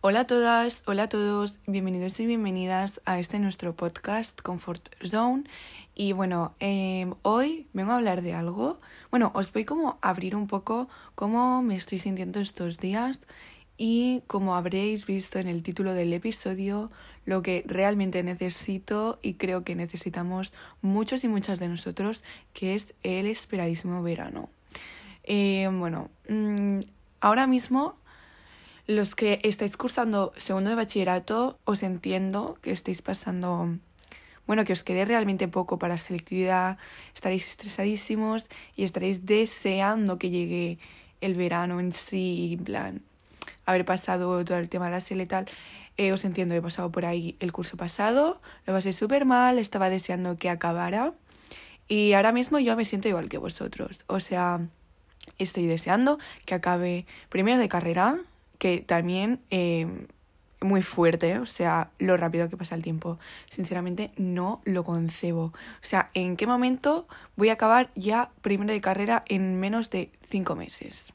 Hola a todas, hola a todos, bienvenidos y bienvenidas a este nuestro podcast Comfort Zone. Y bueno, eh, hoy vengo a hablar de algo. Bueno, os voy como a abrir un poco cómo me estoy sintiendo estos días y como habréis visto en el título del episodio, lo que realmente necesito y creo que necesitamos muchos y muchas de nosotros, que es el esperadísimo verano. Eh, bueno, mm, ahora mismo los que estáis cursando segundo de bachillerato, os entiendo que estéis pasando, bueno, que os quede realmente poco para selectividad, estaréis estresadísimos y estaréis deseando que llegue el verano en sí, en plan, haber pasado todo el tema de la SEL y tal. Eh, os entiendo, he pasado por ahí el curso pasado, lo pasé súper mal, estaba deseando que acabara y ahora mismo yo me siento igual que vosotros. O sea, estoy deseando que acabe primero de carrera, que también eh, muy fuerte, o sea, lo rápido que pasa el tiempo. Sinceramente, no lo concebo. O sea, ¿en qué momento voy a acabar ya primero de carrera en menos de cinco meses?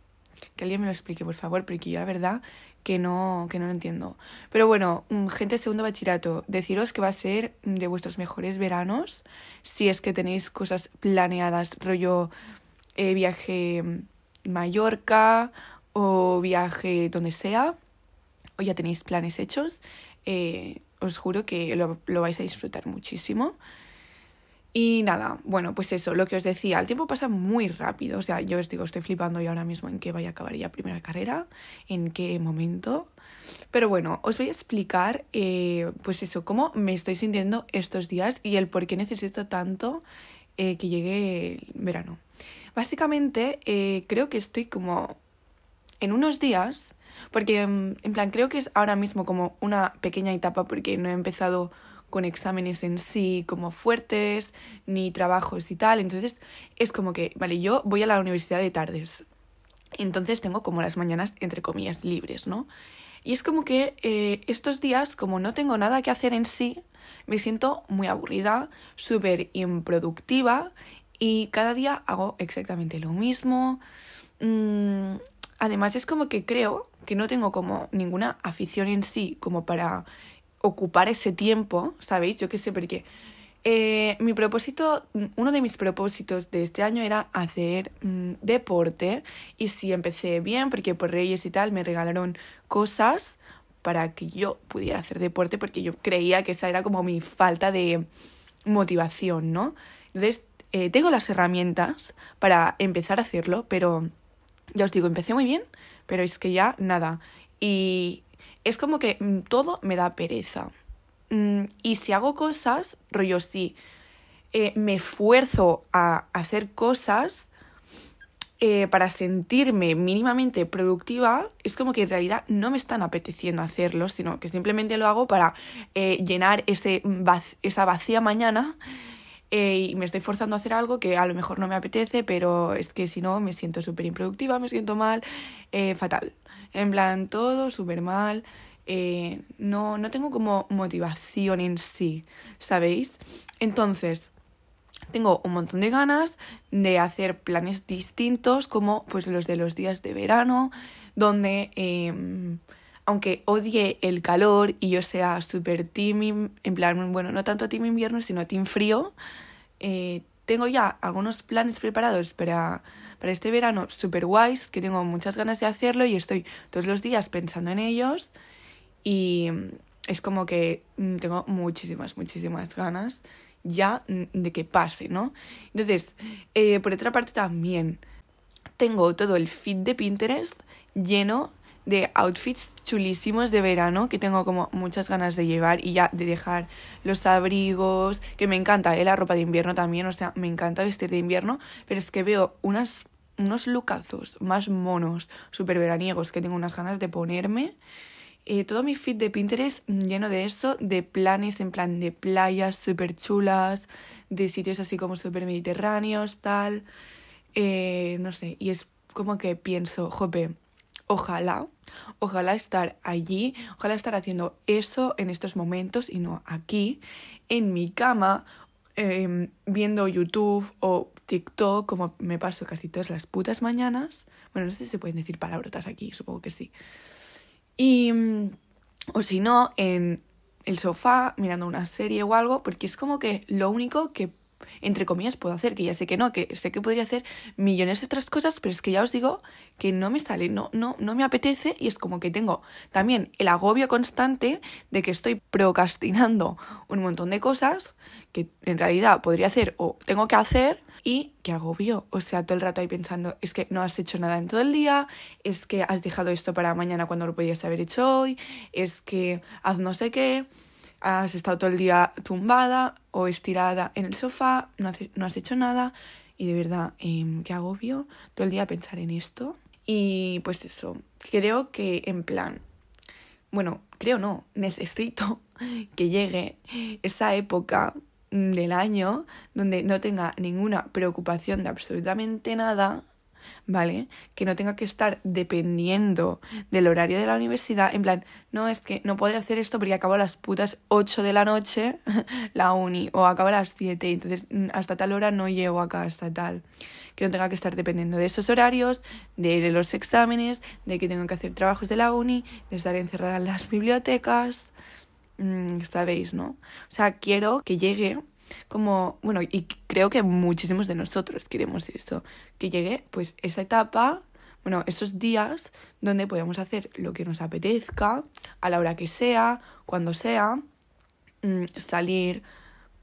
Que alguien me lo explique, por favor, porque yo la verdad que no, que no lo entiendo. Pero bueno, mm, gente segundo bachillerato, deciros que va a ser de vuestros mejores veranos, si es que tenéis cosas planeadas, rollo eh, viaje Mallorca o viaje donde sea, o ya tenéis planes hechos, eh, os juro que lo, vais a disfrutar muchísimo. Y nada, bueno, pues eso, lo que os decía, el tiempo pasa muy rápido. O sea, yo os digo, estoy flipando yo ahora mismo en qué vaya a acabar ya primera carrera, en qué momento. Pero bueno, os voy a explicar, eh, pues eso, cómo me estoy sintiendo estos días y el por qué necesito tanto eh, que llegue el verano. Básicamente, creo que estoy como en unos días, porque mm, en plan creo que es ahora mismo como una pequeña etapa porque no he empezado con exámenes en sí como fuertes, ni trabajos y tal, entonces es como que, vale, yo voy a la universidad de tardes, entonces tengo como las mañanas, entre comillas, libres, ¿no? Y es como que eh, estos días, como no tengo nada que hacer en sí, me siento muy aburrida, súper improductiva y cada día hago exactamente lo mismo. Mmm, Además es como que creo que no tengo como ninguna afición en sí como para ocupar ese tiempo, ¿sabéis? Yo qué sé, porque eh, mi propósito, uno de mis propósitos de este año era hacer mm, deporte y sí empecé bien porque por Reyes y tal me regalaron cosas para que yo pudiera hacer deporte porque yo creía que esa era como mi falta de motivación, ¿no? Entonces, eh, tengo las herramientas para empezar a hacerlo, pero ya os digo, empecé muy bien, pero es que ya nada. Y es como que mm, todo me da pereza. Mm, y si hago cosas, rollo sí, eh, me esfuerzo a hacer cosas eh, para sentirme mínimamente productiva, es como que en realidad no me están apeteciendo hacerlo, sino que simplemente lo hago para eh, llenar ese esa vacía mañana eh, y me estoy forzando a hacer algo que a lo mejor no me apetece, pero es que si no me siento súper improductiva, me siento mal, eh, fatal. En plan, todo súper mal. Eh, no, no tengo como motivación en sí, ¿sabéis? Entonces, tengo un montón de ganas de hacer planes distintos como pues los de los días de verano, donde em, aunque odie el calor y yo sea súper team, en plan, bueno, no tanto team invierno, sino team frío, eh, tengo ya algunos planes preparados para, para este verano súper guays, que tengo muchas ganas de hacerlo y estoy todos los días pensando en ellos y es como que mm, tengo muchísimas, muchísimas ganas ya de que pase, ¿no? Entonces, eh, por otra parte también tengo todo el feed de Pinterest lleno de outfits chulísimos de verano que tengo como muchas ganas de llevar y ya de dejar los abrigos, que me encanta ¿eh? la ropa de invierno también, o sea, me encanta vestir de invierno, pero es que veo unas, unos lucazos más monos, súper veraniegos que tengo unas ganas de ponerme. Eh, todo mi feed de Pinterest lleno de eso, de planes en plan de playas súper chulas, de sitios así como súper mediterráneos, tal. Eh, no sé, y es como que pienso, jope, ojalá, ojalá estar allí, ojalá estar haciendo eso en estos momentos y no aquí, en mi cama, em, viendo YouTube o TikTok, como me paso casi todas las putas mañanas. Bueno, no sé si se pueden decir palabrotas aquí, supongo que sí. Y, O si no, en el sofá mirando una serie o algo, porque es como que lo único que entre comillas puedo hacer, que ya sé que no, que sé que podría hacer millones de otras cosas, pero es que ya os digo que no me sale, no, no, no me apetece y es como que tengo también el agobio constante de que estoy procrastinando un montón de cosas que en realidad podría hacer o tengo que hacer y que agobio, o sea, todo el rato ahí pensando, es que no has hecho nada en todo el día, es que has dejado esto para mañana cuando lo podías haber hecho hoy, es que haz no sé qué, has estado todo el día tumbada o estirada en el sofá, no has, no has hecho nada y de verdad, eh, qué agobio todo el día pensar en esto. Y pues eso, creo que en plan, bueno, creo no, necesito que llegue esa época del año donde no tenga ninguna preocupación de absolutamente nada ¿vale? Que no tenga que estar dependiendo del horario de la universidad, en plan, no, es que no podré hacer esto porque acabo a las putas 8 de la noche la uni o acabo a las 7, entonces mm, hasta tal hora no llego acá, hasta tal. Que no tenga que estar dependiendo de esos horarios, de los exámenes, de que tengo que hacer trabajos de la uni, de estar encerrada en las bibliotecas, mm, sabéis, ¿no? O sea, quiero que llegue como, bueno, y creo que muchísimos de nosotros queremos esto, que llegue pues esa etapa, bueno, esos días donde podemos hacer lo que nos apetezca, a la hora que sea, cuando sea, mm, salir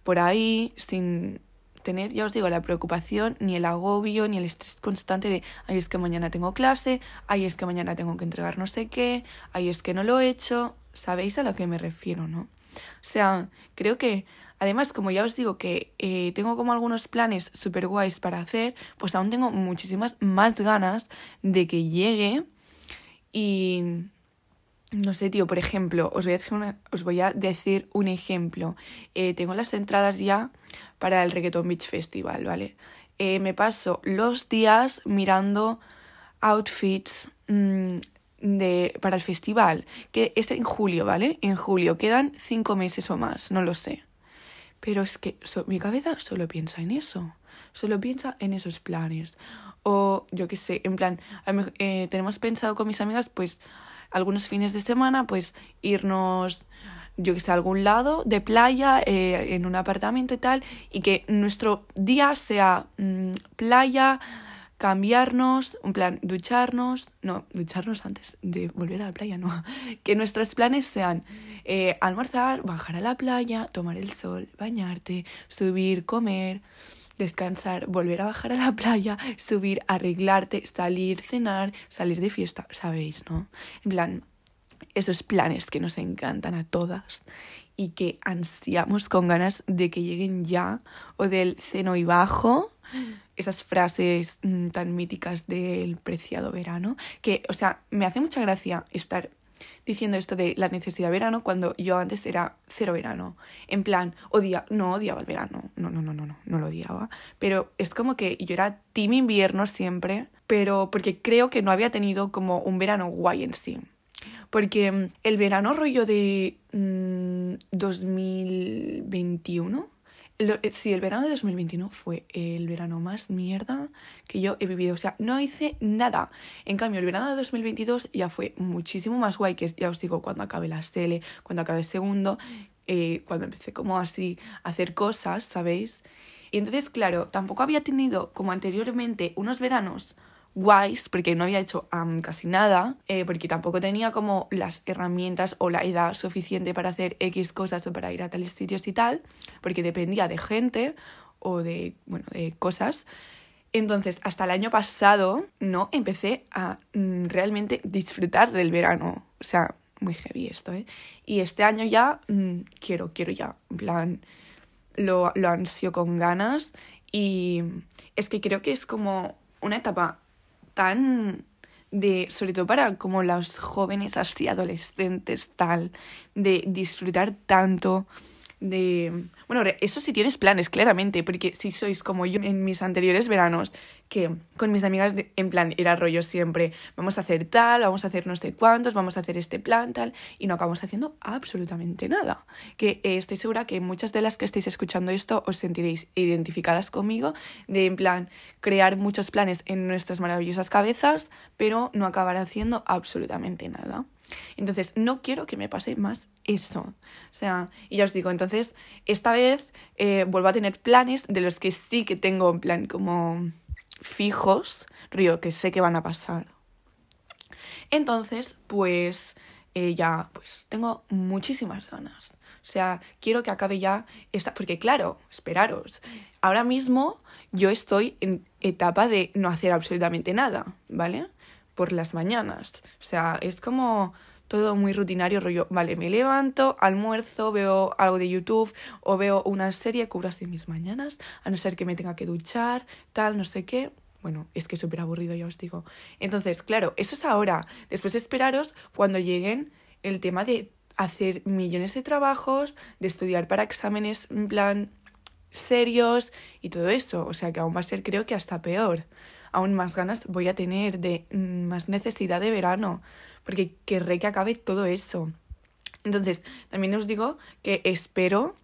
por ahí sin tener, ya os digo, la preocupación, ni el agobio, ni el estrés constante de, ay, es que mañana tengo clase, ay, es que mañana tengo que entregar no sé qué, ay, es que no lo he hecho, ¿sabéis a lo que me refiero, no? O sea, creo que Además, como ya os digo que eh, tengo como algunos planes super guays para hacer, pues aún tengo muchísimas más ganas de que llegue. Y no sé, tío, por ejemplo, os voy a decir, os voy a decir un ejemplo. Eh, tengo las entradas ya para el Reggaeton Beach Festival, ¿vale? Eh, me paso los días mirando outfits mm, de, para el festival, que es en julio, ¿vale? En julio, quedan cinco meses o más, no lo sé. Pero es que mi cabeza solo piensa en eso, solo piensa en esos planes. O yo qué sé, en plan, eh, tenemos pensado con mis amigas, pues, algunos fines de semana, pues, irnos, yo que sé, a algún lado de playa, eh, en un apartamento y tal, y que nuestro día sea mm, playa, cambiarnos, un plan, ducharnos, no, ducharnos antes de volver a la playa, no, que nuestros planes sean eh, almorzar, bajar a la playa, tomar el sol, bañarte, subir, comer, descansar, volver a bajar a la playa, subir, arreglarte, salir, cenar, salir de fiesta, ¿sabéis, no? En plan, esos planes que nos encantan a todas y que ansiamos con ganas de que lleguen ya, o del ceno y bajo, esas frases mm, tan míticas del preciado verano, que, o sea, me hace mucha gracia estar diciendo esto de la necesidad de verano cuando yo antes era cero verano. En plan, odia, no odiaba el verano, no, no, no, no, no, no lo odiaba. Pero es como que yo era team invierno siempre, pero porque creo que no había tenido como un verano guay en sí. Porque mm, el verano rollo de 2021 mm, eh, sí, el verano de 2021 fue el verano más mierda que yo he vivido. O sea, no hice nada. En cambio, el verano de 2022 ya fue muchísimo más guay, que ya os digo, cuando acabé la tele, cuando acabé el segundo, eh, cuando empecé como así a hacer cosas, ¿sabéis? Y entonces, claro, tampoco había tenido como anteriormente unos veranos guays, porque no había hecho casi nada, eh, porque tampoco tenía como las herramientas o la edad suficiente para hacer X cosas o para ir a tales sitios y tal, porque dependía de gente o de, bueno, de cosas. Entonces, hasta el año pasado no empecé a mm, realmente disfrutar del verano. O sea, muy heavy esto, ¿eh? Y este año ya mm, quiero, quiero ya, en plan, lo, lo ansio con ganas y es que creo que es como una etapa tan de, sobre todo para como los jóvenes así adolescentes tal, de disfrutar tanto de, Bueno, eso sí tienes planes, claramente, porque si sois como yo en mis anteriores veranos, que con mis amigas, en plan, era rollo siempre, vamos a hacer tal, vamos a hacer no sé cuántos, vamos a hacer este plan, tal, y no acabamos haciendo absolutamente nada. Que eh, estoy segura que muchas de las que estéis escuchando esto os sentiréis identificadas conmigo, de en plan, crear muchos planes en nuestras maravillosas cabezas, pero no acabar haciendo absolutamente nada. Entonces, no quiero que me pase más eso. O sea, y ya os digo, entonces, esta vez eh, vuelvo a tener planes de los que sí que tengo en plan como fijos, río, que sé que van a pasar. Entonces, pues eh, ya, pues tengo muchísimas ganas. O sea, quiero que acabe ya esta, porque claro, esperaros, ahora mismo yo estoy en etapa de no hacer absolutamente nada, ¿vale? Por las mañanas. O sea, es como todo muy rutinario, rollo, vale, me levanto, almuerzo, veo algo de YouTube o veo una serie, cubro así mis mañanas, a no ser que me tenga que duchar, tal, no sé qué. Bueno, es que es súper aburrido, ya os digo. Entonces, claro, eso es ahora. Después esperaros cuando lleguen el tema de hacer millones de trabajos, de estudiar para exámenes en plan serios y todo eso. O sea que aún va a ser creo que hasta peor aún más ganas voy a tener, de mm, más necesidad de verano, porque querré que acabe todo eso. Entonces, también os digo que espero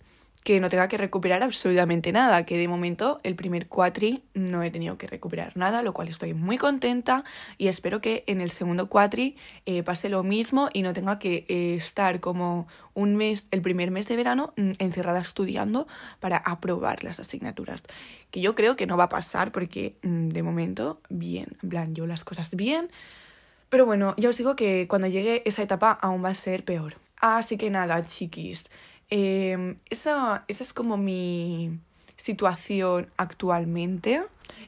que no tenga que recuperar absolutamente nada, que de momento el primer cuatri no he tenido que recuperar nada, lo cual estoy muy contenta y espero que en el segundo cuatri eh, pase lo mismo y no tenga que eh, estar como un mes, el primer mes de verano, mm, encerrada estudiando para aprobar las asignaturas. Que yo creo que no va a pasar porque mm, de momento, bien, en plan, yo las cosas bien. Pero bueno, ya os digo que cuando llegue esa etapa aún va a ser peor. Así que nada, chiquis. Eh, esa, esa es como mi situación actualmente.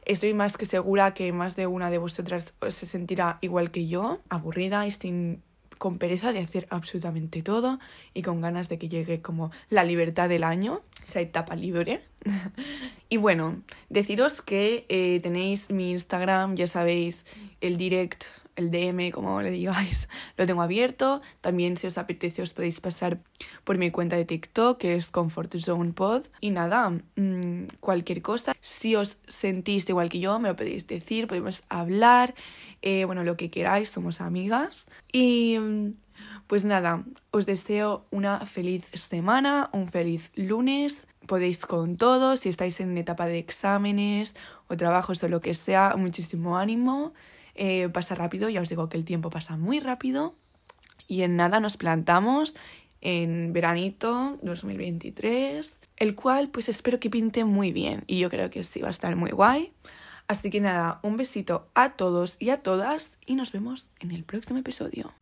Estoy más que segura que más de una de vosotras se sentirá igual que yo, aburrida y sin con pereza de hacer absolutamente todo y con ganas de que llegue como la libertad del año, esa etapa libre. y bueno, deciros que eh, tenéis mi Instagram, ya sabéis, el direct, el DM, como le digáis, lo tengo abierto. También si os apetece os podéis pasar por mi cuenta de TikTok, que es Comfort Zone Pod. Y nada, mm, cualquier cosa, si os sentís igual que yo, me lo podéis decir, podemos hablar, eh, bueno, lo que queráis, somos amigas. Y mm, pues nada, os deseo una feliz semana, un feliz lunes. Podéis con todo, si estáis en etapa de exámenes o trabajos o lo que sea, muchísimo ánimo. Eh, pasa rápido, ya os digo que el tiempo pasa muy rápido. Y en nada nos plantamos en veranito 2023, el cual pues espero que pinte muy bien y yo creo que sí va a estar muy guay. Así que nada, un besito a todos y a todas y nos vemos en el próximo episodio.